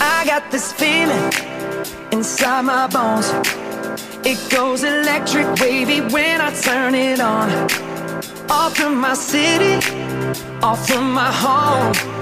I got this feeling inside my bones. It goes electric wavy when I turn it on. Off from my city, off from my home.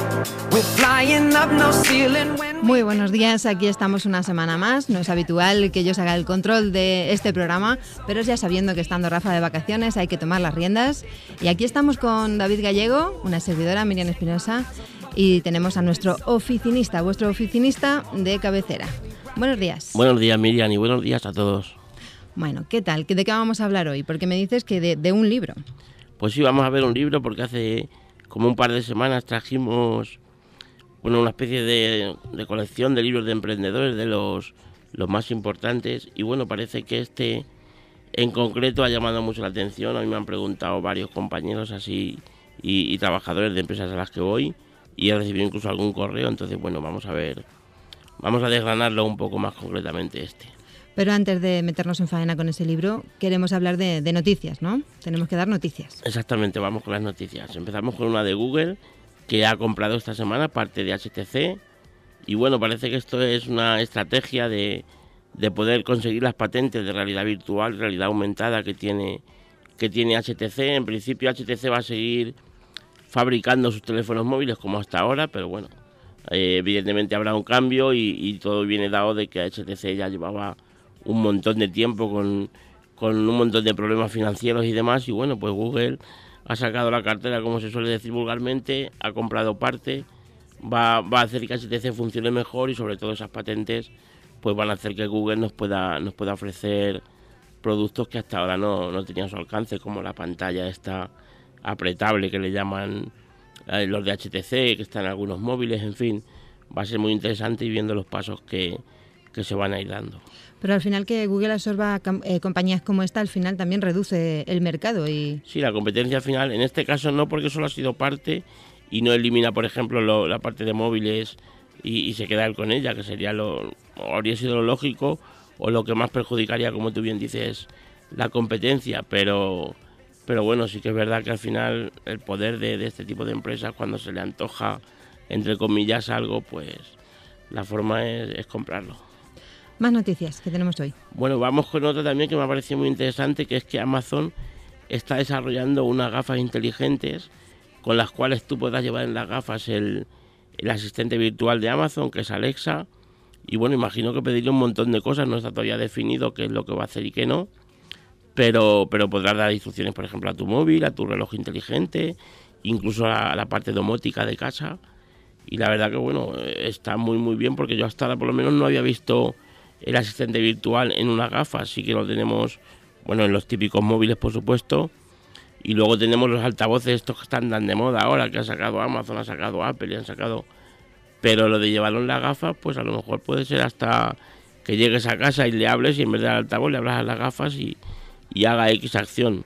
Muy buenos días, aquí estamos una semana más. No es habitual que yo se haga el control de este programa, pero ya sabiendo que estando Rafa de vacaciones hay que tomar las riendas. Y aquí estamos con David Gallego, una servidora, Miriam Espinosa, y tenemos a nuestro oficinista, vuestro oficinista de cabecera. Buenos días. Buenos días, Miriam, y buenos días a todos. Bueno, ¿qué tal? ¿De qué vamos a hablar hoy? Porque me dices que de, de un libro. Pues sí, vamos a ver un libro porque hace como un par de semanas trajimos bueno, una especie de, de colección de libros de emprendedores de los, los más importantes y bueno, parece que este en concreto ha llamado mucho la atención. A mí me han preguntado varios compañeros así y, y trabajadores de empresas a las que voy y he recibido incluso algún correo. Entonces, bueno, vamos a ver, vamos a desgranarlo un poco más concretamente este. Pero antes de meternos en faena con ese libro, queremos hablar de, de noticias, ¿no? Tenemos que dar noticias. Exactamente, vamos con las noticias. Empezamos con una de Google que ha comprado esta semana parte de HTC y bueno, parece que esto es una estrategia de, de poder conseguir las patentes de realidad virtual, realidad aumentada que tiene, que tiene HTC. En principio HTC va a seguir fabricando sus teléfonos móviles como hasta ahora, pero bueno, eh, evidentemente habrá un cambio y, y, todo viene dado de que HTC ya llevaba un montón de tiempo con, con un montón de problemas financieros y demás y bueno, pues Google ha sacado la cartera, como se suele decir vulgarmente, ha comprado parte, va, va a hacer que HTC funcione mejor y sobre todo esas patentes pues van a hacer que Google nos pueda, nos pueda ofrecer productos que hasta ahora no, no tenían su alcance, como la pantalla esta apretable que le llaman eh, los de HTC, que están en algunos móviles, en fin, va a ser muy interesante y viendo los pasos que, que se van a ir dando. Pero al final que Google absorba eh, compañías como esta, al final también reduce el mercado y... Sí, la competencia al final, en este caso no porque solo ha sido parte y no elimina, por ejemplo, lo, la parte de móviles y, se queda con ella, que sería lo, habría sido lo lógico o lo que más perjudicaría, como tú bien dices, la competencia, pero... Pero bueno, sí que es verdad que al final el poder de, de este tipo de empresas, cuando se le antoja, entre comillas, algo, pues la forma es, es comprarlo. Más noticias que tenemos hoy. Bueno, vamos con otra también que me ha parecido muy interesante, que es que Amazon está desarrollando unas gafas inteligentes con las cuales tú puedas llevar en las gafas el, asistente virtual de Amazon, que es Alexa. Y bueno, imagino que pedirle un montón de cosas, no está todavía definido qué es lo que va a hacer y qué no. Pero, pero podrás dar instrucciones, por ejemplo, a tu móvil, a tu reloj inteligente, incluso a la parte domótica de casa. Y la verdad que bueno, está muy muy bien porque yo hasta ahora por lo menos no había visto el asistente virtual en una gafa, sí que lo tenemos, bueno, en los típicos móviles, por supuesto. Y luego tenemos los altavoces estos que están tan de moda ahora, que ha sacado Amazon, ha sacado Apple y han sacado... Pero lo de llevarlo en la gafa, pues a lo mejor puede ser hasta que llegues a casa y le hables y en vez del altavoz le hablas a las gafas y, y haga X acción.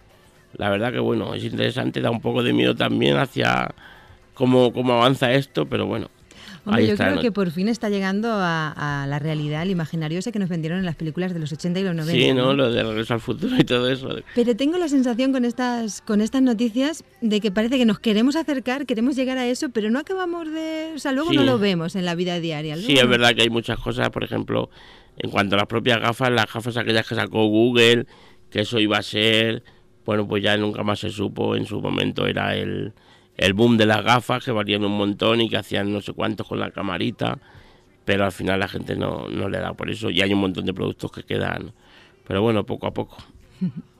La verdad que bueno, es interesante, da un poco de miedo también hacia cómo, cómo avanza esto, pero bueno, Hombre, yo creo que por fin está llegando a, a, la realidad, el imaginario ese que nos vendieron en las películas de los 80 y los 90. Sí, ¿no? Lo de Regreso al Futuro y todo eso. Pero tengo la sensación con estas, con estas noticias de que parece que nos queremos acercar, queremos llegar a eso, pero no acabamos de... O sea, luego sí. no lo vemos en la vida diaria. Sí, es verdad que hay muchas cosas, por ejemplo, en cuanto a las propias gafas, las gafas aquellas que sacó Google, que eso iba a ser... Bueno, pues ya nunca más se supo, en su momento era el el boom de las gafas que valían un montón y que hacían no sé cuántos con la camarita, pero al final la gente no, no le da por eso y hay un montón de productos que quedan, pero bueno, poco a poco.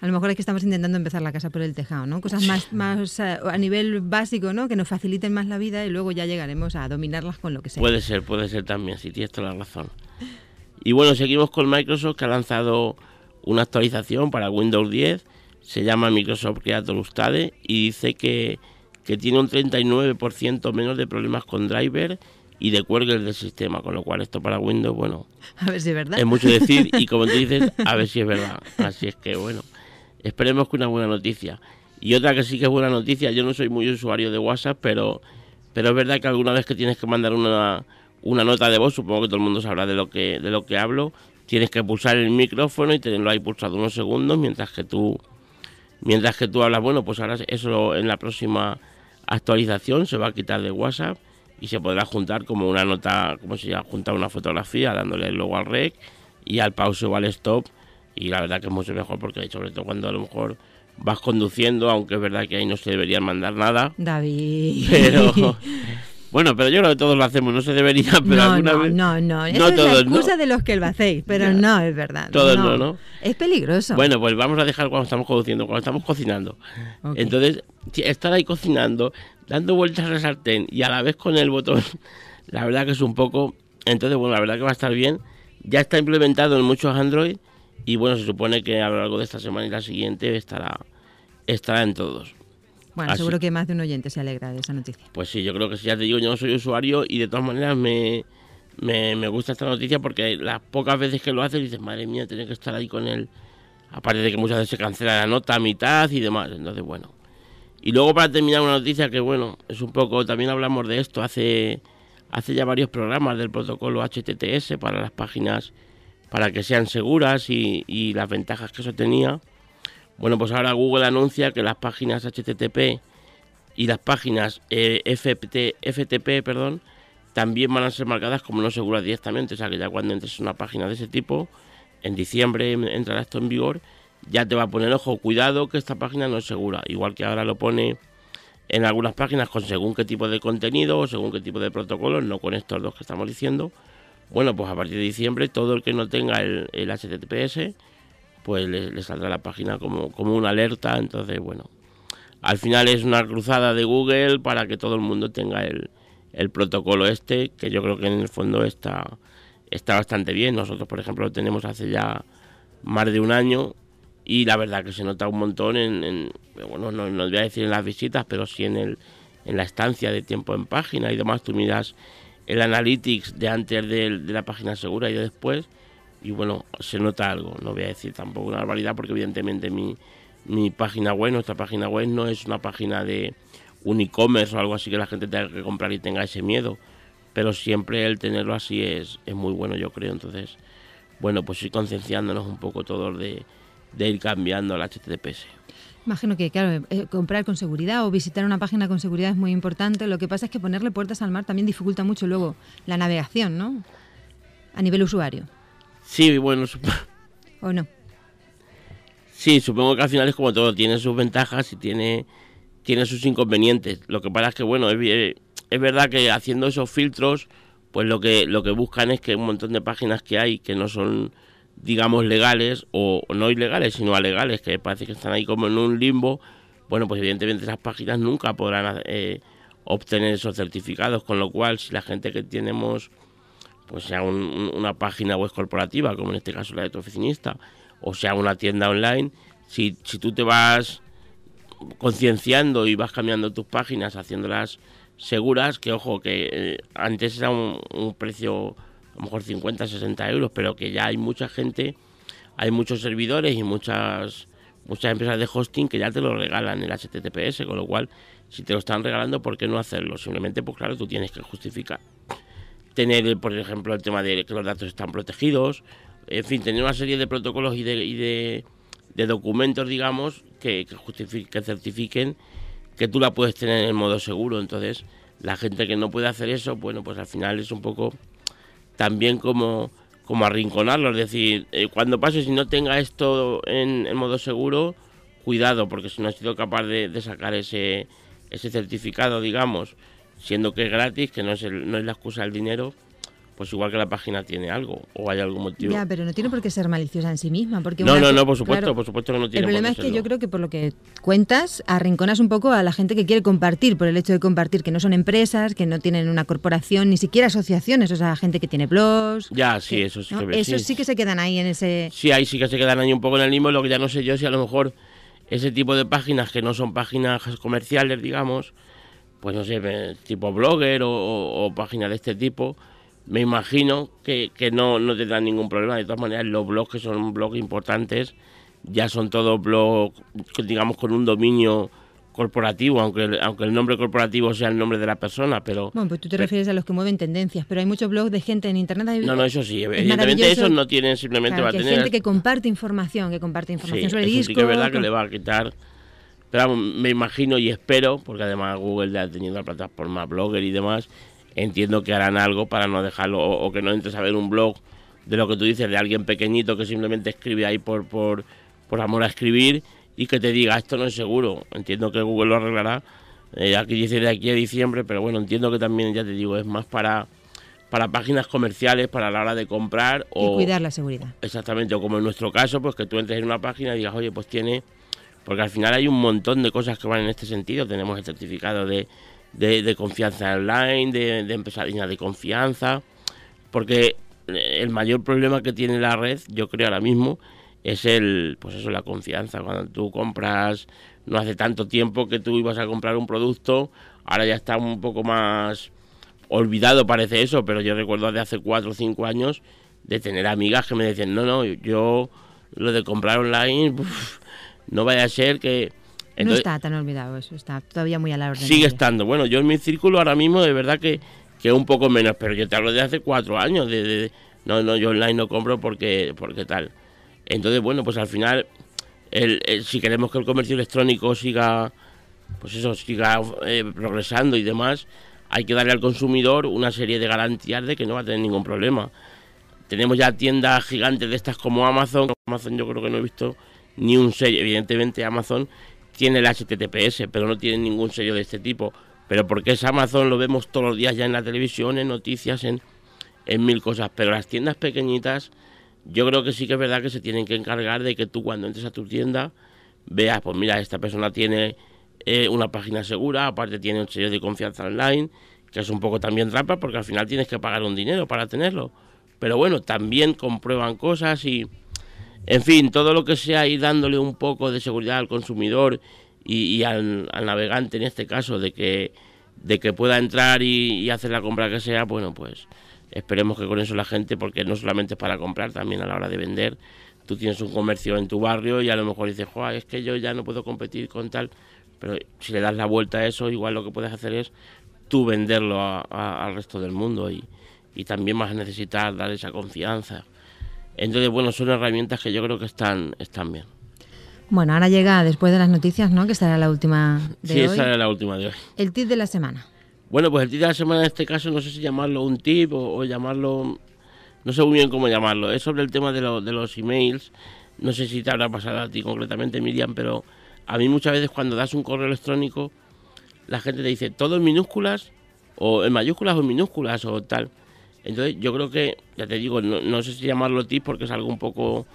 A lo mejor es que estamos intentando empezar la casa por el tejado, ¿no? Cosas más, más a nivel básico, ¿no? Que nos faciliten más la vida y luego ya llegaremos a dominarlas con lo que sea. Puede ser, puede ser también, si tienes toda la razón. Y bueno, seguimos con Microsoft que ha lanzado una actualización para Windows 10, se llama Microsoft Creator Ustade y dice que que tiene un 39% menos de problemas con driver y de cuelgues del sistema, con lo cual esto para Windows, bueno, a ver si es verdad. Es mucho decir y como tú dices, a ver si es verdad. Así es que bueno, esperemos que una buena noticia. Y otra que sí que es buena noticia, yo no soy muy usuario de WhatsApp, pero pero es verdad que alguna vez que tienes que mandar una, una nota de voz, supongo que todo el mundo sabrá de lo que de lo que hablo, tienes que pulsar el micrófono y tenerlo ahí pulsado unos segundos mientras que tú Mientras que tú hablas, bueno, pues ahora eso en la próxima actualización se va a quitar de WhatsApp y se podrá juntar como una nota, como si ya juntar una fotografía, dándole el logo al rec y al pause o al stop. Y la verdad que es mucho mejor porque sobre todo cuando a lo mejor vas conduciendo, aunque es verdad que ahí no se debería mandar nada. David. Pero bueno, pero yo creo que todos lo hacemos, no se debería, pero no, alguna no, vez. no, no, Esa es la excusa de los que lo hacéis, pero no es verdad. Todos no. no, Es peligroso. Bueno, pues vamos a dejar cuando estamos conduciendo, cuando estamos cocinando. Entonces, estar ahí cocinando, dando vueltas al sartén y a la vez con el botón, la verdad que es un poco. Entonces, bueno, la verdad que va a estar bien. Ya está implementado en muchos Android y bueno, se supone que a lo largo de esta semana y la siguiente estará, estará en todos. Bueno, seguro que más de un oyente se alegra de esa noticia. Pues sí, yo creo que sí, ya te digo, yo no soy usuario y de todas maneras me, me, gusta esta noticia porque las pocas veces que lo haces dices, madre mía, tener que estar ahí con él. Aparte de que muchas veces se cancela la nota a mitad y demás. Entonces, bueno. Y luego para terminar una noticia que, bueno, es un poco, también hablamos de esto hace, hace ya varios programas del protocolo HTTS para las páginas para que sean seguras y, las ventajas que eso tenía. Bueno, pues ahora Google anuncia que las páginas HTTP y las páginas eh, FTP perdón, también van a ser marcadas como no seguras directamente. O sea que ya cuando entres en una página de ese tipo, en diciembre entrará esto en vigor, ya te va a poner ojo, cuidado que esta página no es segura. Igual que ahora lo pone en algunas páginas con según qué tipo de contenido o según qué tipo de protocolos, no con estos dos que estamos diciendo. Bueno, pues a partir de diciembre todo el que no tenga el, HTTPS, pues le, saldrá la página como, como una alerta. Entonces, bueno, al final es una cruzada de Google para que todo el mundo tenga el, el protocolo este, que yo creo que en el fondo está, está bastante bien. Nosotros, por ejemplo, lo tenemos hace ya más de un año y la verdad que se nota un montón en, bueno, no, no, voy a decir en las visitas, pero sí en, el, en la estancia de tiempo en página y demás. Tú miras el analytics de antes de, la página segura y de después y bueno, se nota algo, no voy a decir tampoco una barbaridad porque evidentemente mi, mi página web, nuestra página web no es una página de un e-commerce o algo así que la gente tenga que comprar y tenga ese miedo, pero siempre el tenerlo así es, es muy bueno yo creo, entonces bueno, pues ir concienciándonos un poco todos de, de ir cambiando la HTTPS. Imagino que, claro, eh, comprar con seguridad o visitar una página con seguridad es muy importante. Lo que pasa es que ponerle puertas al mar también dificulta mucho luego la navegación, ¿no? A nivel usuario. Sí, bueno. ¿O no? Sí, supongo que al final es como todo, tiene sus ventajas y tiene, tiene sus inconvenientes. Lo que pasa es que, bueno, es, es verdad que haciendo esos filtros, pues lo que, lo que buscan es que un montón de páginas que hay que no son digamos, legales o no ilegales, sino alegales, que parece que están ahí como en un limbo, bueno, pues evidentemente esas páginas nunca podrán eh, obtener esos certificados, con lo cual si la gente que tenemos, pues sea una página web corporativa, como en este caso la de tu oficinista, o sea una tienda online, si, si tú te vas concienciando y vas cambiando tus páginas, haciéndolas seguras, que ojo, que eh, antes era un precio a lo mejor 50, 60 euros, pero que ya hay mucha gente, hay muchos servidores y muchas muchas empresas de hosting que ya te lo regalan el HTTPS, con lo cual si te lo están regalando, ¿por qué no hacerlo? Simplemente, pues claro, tú tienes que justificar. Tener, por ejemplo, el tema de que los datos están protegidos, en fin, tener una serie de protocolos y de, y de, documentos, digamos, que, que, que certifiquen que tú la puedes tener en modo seguro. Entonces, la gente que no puede hacer eso, bueno, pues al final es un poco también como, como arrinconarlo. Es decir, eh, cuando pase, si no tenga esto en, modo seguro, cuidado, porque si no has sido capaz de, sacar ese, ese certificado, digamos, siendo que es gratis, que no es, no es la excusa del dinero, pues igual que la página tiene algo o hay algún motivo. Ya, pero no tiene por qué ser maliciosa en sí misma. Porque no, no, no, por supuesto, por supuesto que no tiene El problema es que yo creo que por lo que cuentas, arrinconas un poco a la gente que quiere compartir, por el hecho de compartir, que no son empresas, que no tienen una corporación, ni siquiera asociaciones, o sea, gente que tiene blogs. Ya, sí, eso sí que Eso sí. que se quedan ahí en ese... Sí, ahí sí que se quedan ahí un poco en el limbo, lo que ya no sé yo si a lo mejor ese tipo de páginas que no son páginas comerciales, digamos, pues no sé, tipo blogger o páginas de este tipo me imagino que, que no, no tendrán ningún problema. De todas maneras, los blogs que son blogs importantes ya son todos blogs, digamos, con un dominio corporativo, aunque, aunque el nombre corporativo sea el nombre de la persona, pero... Bueno, pues tú te refieres a los que mueven tendencias, pero hay muchos blogs de gente en Internet... No, no, eso sí, evidentemente esos no tienen simplemente... va a tener... gente que comparte información, que comparte información sobre eso discos... sí que es verdad que le va a quitar Pero me imagino y espero, porque además Google ya ha tenido la plataforma Blogger y demás, entiendo que harán algo para no dejarlo o, que no entres a ver un blog de lo que tú dices, de alguien pequeñito que simplemente escribe ahí por, por, por amor a escribir y que te diga esto no es seguro. Entiendo que Google lo arreglará. Eh, aquí dice de aquí a diciembre, pero bueno, entiendo que también, ya te digo, es más para para páginas comerciales para la hora de comprar o y cuidar la seguridad. Exactamente, o como en nuestro caso, pues que tú entres en una página y digas, oye, pues tiene porque al final hay un montón de cosas que van en este sentido. Tenemos el certificado de, de, confianza online, de, de de confianza, porque el mayor problema que tiene la red, yo creo ahora mismo, es el, pues eso, la confianza. Cuando tú compras, no hace tanto tiempo que tú ibas a comprar un producto, ahora ya está un poco más olvidado parece eso, pero yo recuerdo de hace cuatro o cinco años de tener amigas que me decían, no, no, yo lo de comprar online, no vaya a ser que... no está tan olvidado eso, está todavía muy a la orden. Sigue estando. Bueno, yo en mi círculo ahora mismo de verdad que, que un poco menos, pero yo te hablo de hace cuatro años, de, no, no, yo online no compro porque, porque tal. Entonces, bueno, pues al final, el, si queremos que el comercio electrónico siga, pues eso, siga eh, progresando y demás, hay que darle al consumidor una serie de garantías de que no va a tener ningún problema. Tenemos ya tiendas gigantes de estas como Amazon. Amazon yo creo que no he visto ni un sello. Evidentemente Amazon tiene el HTTPS, pero no tiene ningún sello de este tipo. Pero porque es Amazon, lo vemos todos los días ya en la televisión, en noticias, en, en mil cosas. Pero las tiendas pequeñitas, yo creo que sí que es verdad que se tienen que encargar de que tú cuando entres a tu tienda veas, pues mira, esta persona tiene eh, una página segura, aparte tiene un sello de confianza online, que es un poco también trampa porque al final tienes que pagar un dinero para tenerlo. Pero bueno, también comprueban cosas y en fin, todo lo que sea ir dándole un poco de seguridad al consumidor y, al, navegante en este caso de que, de que pueda entrar y, hacer la compra que sea, bueno, pues esperemos que con eso la gente, porque no solamente es para comprar, también a la hora de vender, tú tienes un comercio en tu barrio y a lo mejor dices, es que yo ya no puedo competir con tal, pero si le das la vuelta a eso, igual lo que puedes hacer es tú venderlo al resto del mundo y, y también vas a necesitar dar esa confianza entonces, bueno, son herramientas que yo creo que están, están bien. Bueno, ahora llega después de las noticias, ¿no? Que será la última de sí, hoy. Sí, será la última de hoy. El tip de la semana. Bueno, pues el tip de la semana en este caso no sé si llamarlo un tip o, llamarlo... No sé muy bien cómo llamarlo. Es sobre el tema de, de los emails. No sé si te habrá pasado a ti concretamente, Miriam, pero a mí muchas veces cuando das un correo electrónico, la gente te dice todo en minúsculas, o en mayúsculas o en minúsculas, o tal. Entonces yo creo que, ya te digo, no, sé si llamarlo tip porque es algo un poco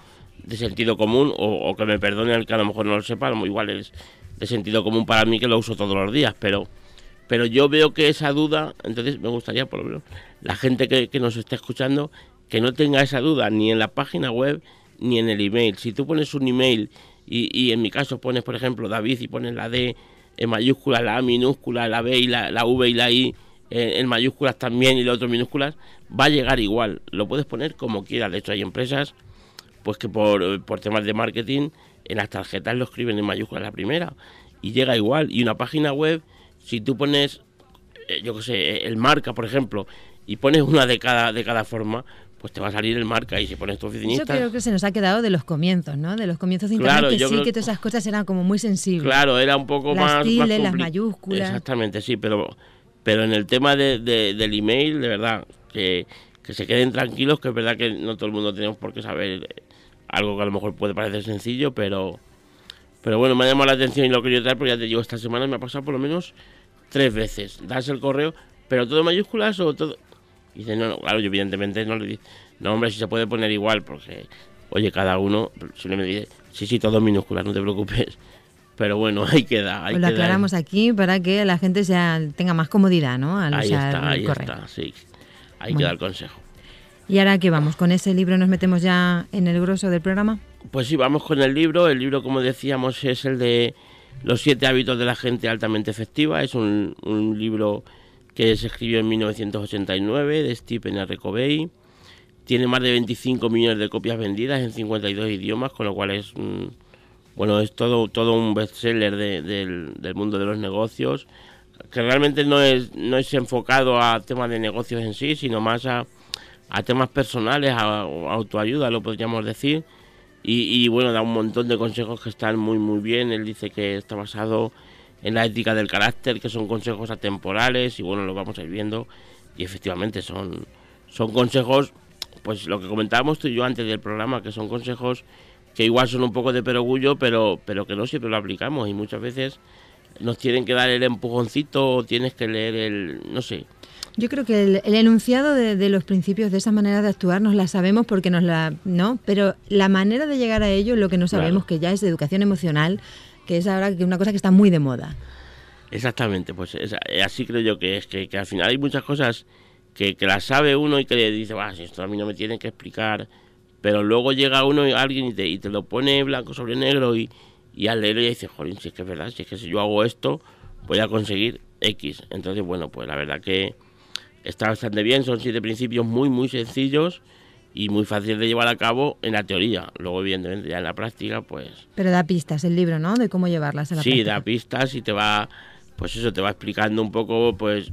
de sentido común o, que me perdone el que a lo mejor no lo sepa, igual es de sentido común para mí que lo uso todos los días, pero, pero yo veo que esa duda, entonces me gustaría por lo menos la gente que, que nos esté escuchando que no tenga esa duda ni en la página web ni en el email. Si tú pones un email y, y en mi caso pones, por ejemplo, David y pones la D en mayúscula, la A minúscula, la B y la, la V y la I en, mayúsculas también y la otra minúsculas, va a llegar igual. Lo puedes poner como quieras. De hecho, hay empresas pues que por, por temas de marketing en las tarjetas lo escriben en mayúsculas la primera y llega igual. Y una página web, si tú pones, eh, yo qué sé, el marca, por ejemplo, y pones una de cada, de cada forma, pues te va a salir el marca y si pones tu oficinista... Eso creo que se nos ha quedado de los comienzos, ¿no? De los comienzos de Internet, que sí, que todas esas cosas eran como muy sensibles. Claro, era un poco más... las mayúsculas... Exactamente, sí, pero pero en el tema de, del email, de verdad, que, se queden tranquilos, que es verdad que no todo el mundo tenemos por qué saber algo que a lo mejor puede parecer sencillo, pero, pero bueno, me ha llamado la atención y lo quería traer porque ya te digo, esta semana me ha pasado por lo menos tres veces. Das el correo, pero todo mayúsculas o todo... Y dice, no, no, claro, yo evidentemente no le dice, no, hombre, si se puede poner igual, porque, oye, cada uno, si le me dice, sí, sí, todo minúsculas, no te preocupes pero bueno, ahí queda. Ahí pues lo aclaramos aquí para que la gente sea, tenga más comodidad, ¿no? Al ahí está, ahí está, sí. Ahí queda el consejo. ¿Y ahora qué vamos? ¿Con ese libro nos metemos ya en el grosso del programa? Pues sí, vamos con el libro. El libro, como decíamos, es el de Los siete hábitos de la gente altamente efectiva. Es un, un libro que se escribió en 1989 de Stephen R. Covey. Tiene más de 25 millones de copias vendidas en 52 idiomas, con lo cual es un bueno, es todo, todo un bestseller del, del mundo de los negocios, que realmente no es, no es enfocado a temas de negocios en sí, sino más a, a temas personales, a, autoayuda, lo podríamos decir. Y, bueno, da un montón de consejos que están muy, muy bien. Él dice que está basado en la ética del carácter, que son consejos atemporales y bueno, lo vamos a ir viendo. Y efectivamente son, son consejos, pues lo que comentábamos tú y yo antes del programa, que son consejos que igual son un poco de perogullo, pero, pero que no siempre lo aplicamos y muchas veces nos tienen que dar el empujoncito o tienes que leer el, no sé, yo creo que el, enunciado de, los principios de esa manera de actuar nos la sabemos porque nos la, ¿no? Pero la manera de llegar a ello, lo que no sabemos que ya es de educación emocional, que es ahora una cosa que está muy de moda. Exactamente, pues así creo yo que es, que, al final hay muchas cosas que, que las sabe uno y que le dice, si esto a mí no me tienen que explicar, pero luego llega uno y alguien y te, y te lo pone blanco sobre negro y, y al leerlo ya dice, joder, si es que es verdad, si es que si yo hago esto, voy a conseguir X. Entonces, bueno, pues la verdad que está bastante bien, son siete principios muy, muy sencillos y muy fáciles de llevar a cabo en la teoría. Luego, evidentemente, ya en la práctica, pues... Pero da pistas el libro, ¿no? De cómo llevarlas a la sí, práctica. Sí, da pistas y te va, pues eso, te va explicando un poco, pues,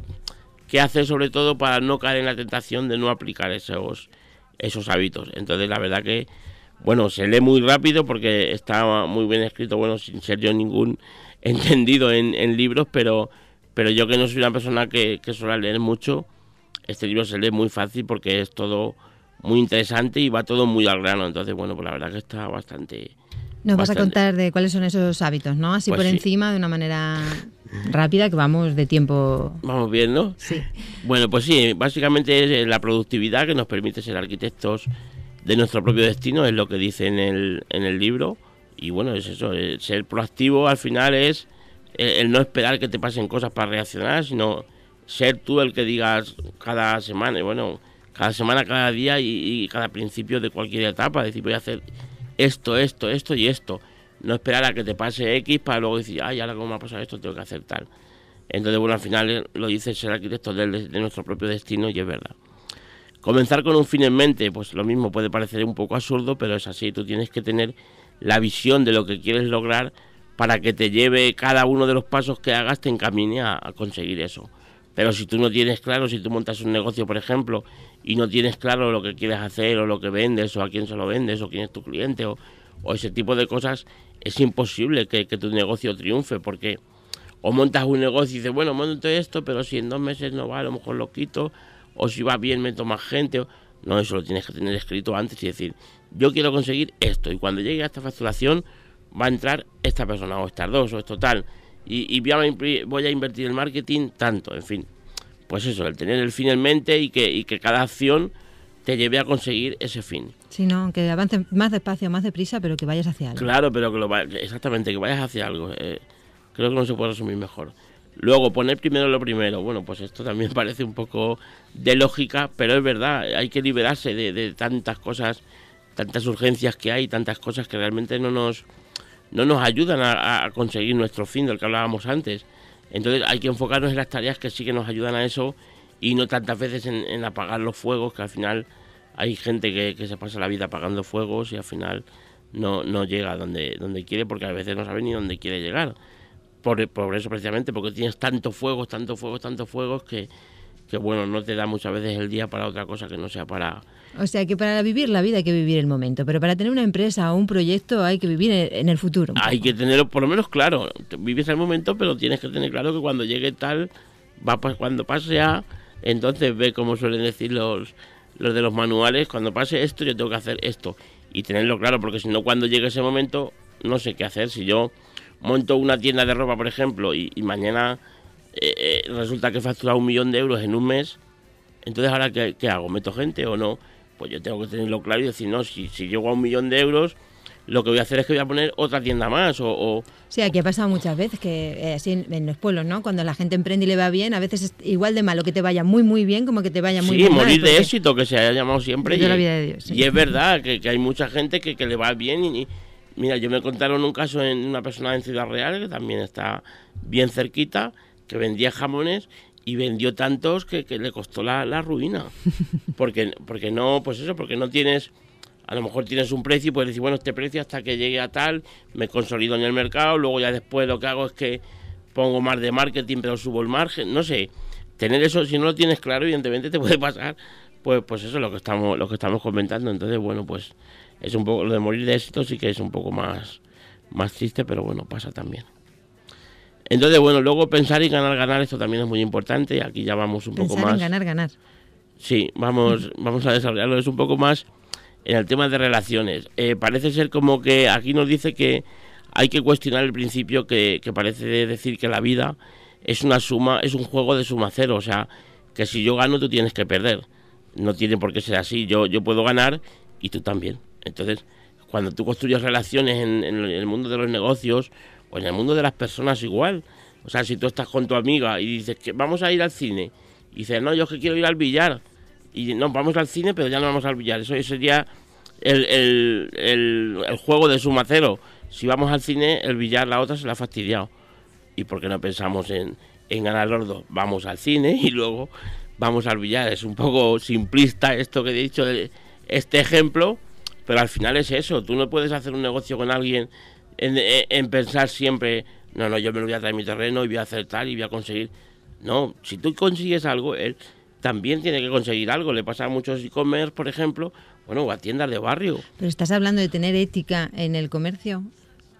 qué hacer sobre todo para no caer en la tentación de no aplicar esos, esos hábitos. Entonces, la verdad que, bueno, se lee muy rápido porque está muy bien escrito, bueno, sin ser yo ningún entendido en, en libros, pero, pero yo que no soy una persona que, que suele leer mucho, este libro se lee muy fácil porque es todo muy interesante y va todo muy al grano. Entonces, bueno, pues la verdad que está bastante... Nos vas a contar de cuáles son esos hábitos, ¿no? Así pues por encima, de una manera rápida, que vamos de tiempo... Vamos bien, ¿no? Sí. Bueno, pues sí, básicamente es eh, la productividad que nos permite ser arquitectos de nuestro propio destino, es lo que dice en el, en el libro. Y bueno, es eso, ser proactivo al final es el no esperar que te pasen cosas para reaccionar, sino ser tú el que digas cada semana, bueno, cada semana, cada día y, cada principio de cualquier etapa, decir, voy a hacer esto, esto, esto y esto. No esperar a que te pase X para luego decir, ay, ahora como me ha pasado esto, tengo que hacer tal. Entonces, bueno, al final eh, lo dice ser arquitecto de, nuestro propio destino y es verdad. Comenzar con un fin en mente, pues lo mismo puede parecer un poco absurdo, pero es así. Tú tienes que tener la visión de lo que quieres lograr para que te lleve cada uno de los pasos que hagas, te encamine a conseguir eso. Pero si tú no tienes claro, si tú montas un negocio, por ejemplo, y no tienes claro lo que quieres hacer o lo que vendes o a quién se lo vendes o quién es tu cliente o, ese tipo de cosas, es imposible que, tu negocio triunfe porque o montas un negocio y dices, bueno, monto esto, pero si en dos meses no va, a lo mejor lo quito, o si va bien, meto más gente. No, eso lo tienes que tener escrito antes y decir, yo quiero conseguir esto, y cuando llegue a esta facturación va a entrar esta persona, o estas dos, o esto tal y, voy a invertir en marketing tanto, en fin. Pues eso, el tener el fin en mente y que, y que cada acción te lleve a conseguir ese fin. Sí, no, que avances más despacio, más deprisa, pero que vayas hacia algo. Claro, pero que lo exactamente, que vayas hacia algo. Eh, creo que no se puede resumir mejor. Luego, poner primero lo primero. Bueno, pues esto también parece un poco de lógica, pero es verdad, hay que liberarse de, de tantas cosas, tantas urgencias que hay, tantas cosas que realmente no nos, no nos ayudan a, conseguir nuestro fin del que hablábamos antes. Entonces hay que enfocarnos en las tareas que sí que nos ayudan a eso y no tantas veces en, apagar los fuegos, que al final hay gente que, se pasa la vida apagando fuegos y al final no, no llega donde, donde quiere porque a veces no sabe ni dónde quiere llegar. Por, por eso precisamente, porque tienes tantos fuegos, tantos fuegos, tantos fuegos que, que bueno, no te da muchas veces el día para otra cosa que no sea para... O sea que para vivir la vida hay que vivir el momento, pero para tener una empresa o un proyecto hay que vivir en el futuro. Hay que tenerlo por lo menos claro, vives el momento, pero tienes que tener claro que cuando llegue tal, va cuando pase a, entonces ve como suelen decir los, los de los manuales, cuando pase esto yo tengo que hacer esto y tenerlo claro, porque si no cuando llegue ese momento no sé qué hacer. Si yo monto una tienda de ropa, por ejemplo, y mañana eh, eh, resulta que he facturado un millón de euros en un mes, entonces ahora ¿qué, hago? ¿Meto gente o no? Pues yo tengo que tenerlo claro y decir, no, si, si llego a un millón de euros, lo que voy a hacer es que voy a poner otra tienda más o... o... Sí, aquí ha pasado muchas veces que eh, así en, los pueblos, ¿no? Cuando la gente emprende y le va bien, a veces es igual de malo que te vaya muy, muy bien como que te vaya muy, sí, mal. Sí, morir de éxito, que se haya llamado siempre. Y, la vida de Dios, y es verdad que, hay mucha gente que, que le va bien y, Mira, yo me contaron un caso en una persona en Ciudad Real, que también está bien cerquita, que vendía jamones y vendió tantos que, le costó la, ruina. Porque, porque no, pues eso, porque no tienes, a lo mejor tienes un precio y puedes decir, bueno, este precio hasta que llegue a tal, me consolido en el mercado, luego ya después lo que hago es que pongo más de marketing, pero subo el margen, no sé. Tener eso, si no lo tienes claro, evidentemente te puede pasar, pues, pues eso es lo que estamos, lo que estamos comentando. Entonces, bueno, pues es un poco, lo de morir de éxito sí que es un poco más, más triste, pero bueno, pasa también. Entonces, bueno, luego pensar y ganar, ganar, esto también es muy importante. Aquí ya vamos un poco más. En ganar, ganar. Sí, vamos, vamos a desarrollarlo. Es un poco más en el tema de relaciones. Eh, parece ser como que aquí nos dice que hay que cuestionar el principio que, parece decir que la vida es una suma, es un juego de suma cero. O sea, que si yo gano, tú tienes que perder. No tiene por qué ser así. Yo, yo puedo ganar y tú también. Entonces, cuando tú construyes relaciones en, el mundo de los negocios o en el mundo de las personas igual, o sea, si tú estás con tu amiga y dices que vamos a ir al cine, y dices, no, yo que quiero ir al billar, y no, vamos al cine, pero ya no vamos al billar, eso sería el, el, el, juego de suma cero. Si vamos al cine, el billar la otra se la ha fastidiado. ¿Y por qué no pensamos en, en ganar los dos? Vamos al cine y luego vamos al billar. Es un poco simplista esto que he dicho, este ejemplo, pero al final es eso, tú no puedes hacer un negocio con alguien en, pensar siempre, no, no, yo me lo voy a traer mi terreno y voy a hacer tal y voy a conseguir. No, si tú consigues algo, él también tiene que conseguir algo. Le pasa a muchos e-commerce, por ejemplo, bueno, o a tiendas de barrio. Pero estás hablando de tener ética en el comercio.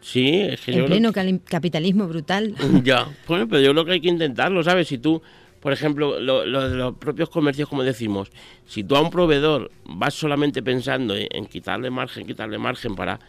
Sí, es que en pleno capitalismo brutal. Ya, bueno, pero yo creo que hay que intentarlo, ¿sabes? Si tú por ejemplo, lo, los propios comercios, como decimos, si tú a un proveedor vas solamente pensando en, quitarle margen, quitarle margen para,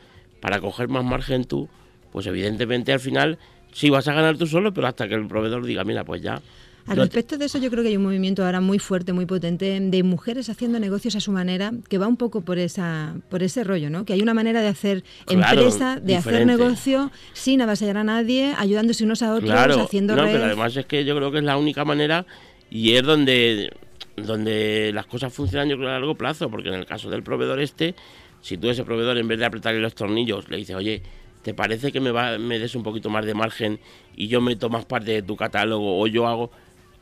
para coger más margen tú, pues evidentemente al final sí vas a ganar tú solo, pero hasta que el proveedor diga, mira, pues ya al respecto de eso, yo creo que hay un movimiento ahora muy fuerte, muy potente, de mujeres haciendo negocios a su manera, que va un poco por esa, por ese rollo, ¿no? Que hay una manera de hacer empresa, de hacer negocio sin avasallar a nadie, ayudándose unos a otros, haciendo no, pero además es que yo creo que es la única manera y es donde donde las cosas funcionan yo creo a largo plazo, porque en el caso del proveedor este, si tú ese proveedor en vez de apretarle los tornillos le dices, oye, ¿te parece que me, va, me des un poquito más de margen y yo meto más parte de tu catálogo o yo hago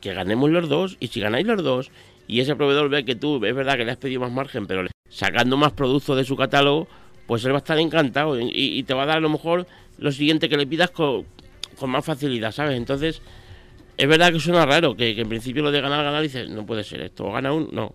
que ganemos los dos y si ganáis los dos y ese proveedor ve que tú, es verdad que le has pedido más margen, pero sacando más productos de su catálogo, pues él va a estar encantado y, te va a dar a lo mejor lo siguiente que le pidas con, más facilidad, ¿sabes? Entonces, es verdad que suena raro, que, que en principio lo de ganar, ganar, dices, no puede ser esto, o gana un, no.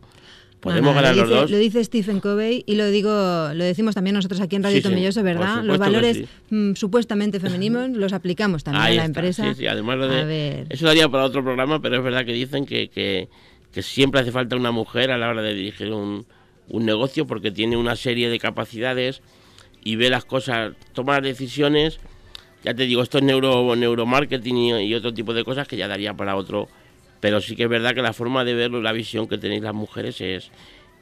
Podemos ganar los dos. Lo dice Stephen Covey y lo digo, lo decimos también nosotros aquí en Radio Tomilloso, ¿verdad? Los valores mm, supuestamente femeninos los aplicamos también en la empresa. Sí, sí, además de, eso daría para otro programa, pero es verdad que dicen que, que, siempre hace falta una mujer a la hora de dirigir un, un negocio porque tiene una serie de capacidades y ve las cosas, toma decisiones. Ya te digo, esto es neuro, neuromarketing y, y otro tipo de cosas que ya daría para otro pero sí que es verdad que la forma de verlo, la visión que tenéis las mujeres es,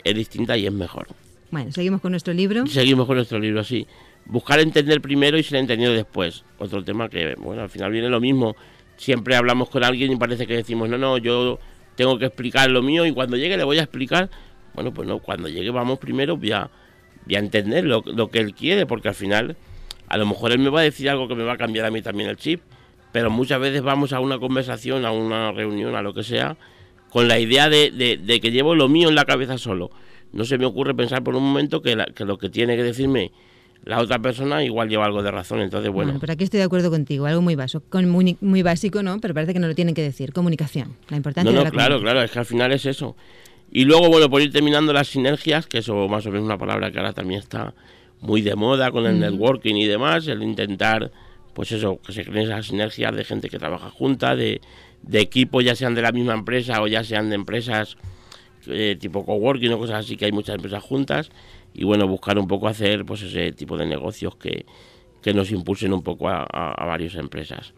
es distinta y es mejor. Bueno, seguimos con nuestro libro. Seguimos con nuestro libro, sí. Buscar entender primero y ser entendido después. Otro tema que, bueno, al final viene lo mismo. Siempre hablamos con alguien y parece que decimos, no, no, yo tengo que explicar lo mío y cuando llegue le voy a explicar. Bueno, pues no, cuando llegue vamos primero voy a, voy a entender lo, lo que él quiere, porque al final a lo mejor él me va a decir algo que me va a cambiar a mí también el chip pero muchas veces vamos a una conversación, a una reunión, a lo que sea, con la idea de, que llevo lo mío en la cabeza solo. No se me ocurre pensar por un momento que, lo que tiene que decirme la otra persona igual lleva algo de razón. Entonces, bueno. pero aquí estoy de acuerdo contigo, algo muy básico, muy, muy básico, ¿no? Pero parece que no lo tienen que decir. Comunicación, la importancia no, no, claro, claro, es que al final es eso. Y luego, bueno, por ir terminando las sinergias, que eso más o menos una palabra que ahora también está muy de moda con el networking y demás, el intentar pues eso, que se creen esas sinergias de gente que trabaja junta, de, de equipos, ya sean de la misma empresa o ya sean de empresas eh, tipo coworking o cosas así, que hay muchas empresas juntas, y bueno, buscar un poco hacer pues ese tipo de negocios que, nos impulsen un poco a, varias empresas.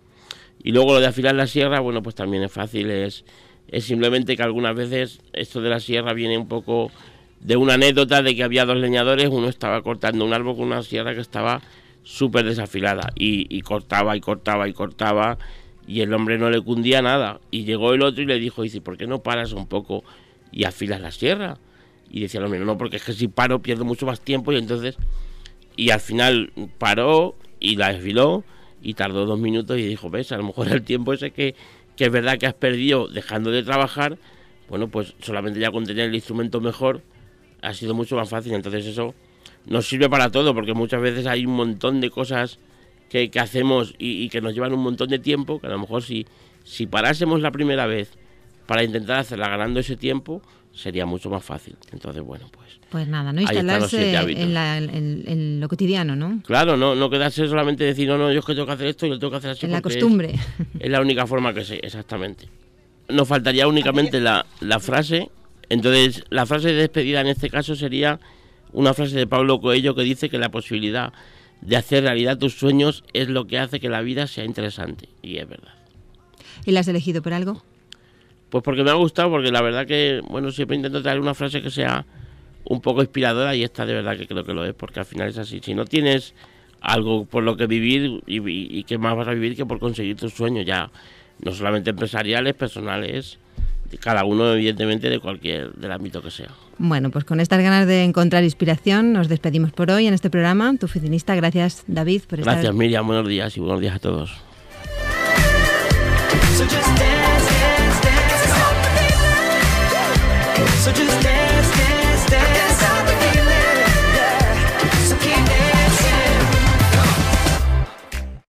Y luego lo de afilar la sierra, bueno, pues también es fácil, es, es simplemente que algunas veces esto de la sierra viene un poco de una anécdota de que había dos leñadores, uno estaba cortando un árbol con una sierra que estaba súper desafilada y, cortaba y cortaba y cortaba y el hombre no le cundía nada. Y llegó el otro y le dijo, dice, ¿por qué no paras un poco y afilas la sierra? Y decía el hombre, no, porque es que si paro pierdo mucho más tiempo y entonces... Y al final paró y la afiló y tardó dos minutos y dijo, ves, a lo mejor el tiempo ese que, que es verdad que has perdido dejando de trabajar, bueno, pues solamente ya con tener el instrumento mejor ha sido mucho más fácil. Entonces eso nos sirve para todo, porque muchas veces hay un montón de cosas que, hacemos y, que nos llevan un montón de tiempo, que a lo mejor si, si parásemos la primera vez para intentar hacerla ganando ese tiempo, sería mucho más fácil. Entonces, bueno, pues Pues nada, no instalarse en, lo cotidiano, ¿no? Claro, no, no quedarse solamente decir, no, no, yo es que tengo que hacer esto y lo tengo que hacer así. En la costumbre. Es, la única forma que sé, exactamente. Nos faltaría únicamente la, la frase. Entonces, la frase de despedida en este caso sería una frase de Pablo Coelho que dice que la posibilidad de hacer realidad tus sueños es lo que hace que la vida sea interesante. Y es verdad. ¿Y la has elegido por algo? Pues porque me ha gustado, porque la verdad que, bueno, siempre intento traer una frase que sea un poco inspiradora y esta de verdad que creo que lo es, porque al final es así. Si no tienes algo por lo que vivir y, y, qué más vas a vivir que por conseguir tus sueños, ya no solamente empresariales, personales, cada uno evidentemente de cualquier del ámbito que sea. Bueno, pues con estas ganas de encontrar inspiración nos despedimos por hoy en este programa. Tu oficinista, gracias David por estar Gracias Miriam, buenos días y buenos días a todos. So just dance, dance, dance.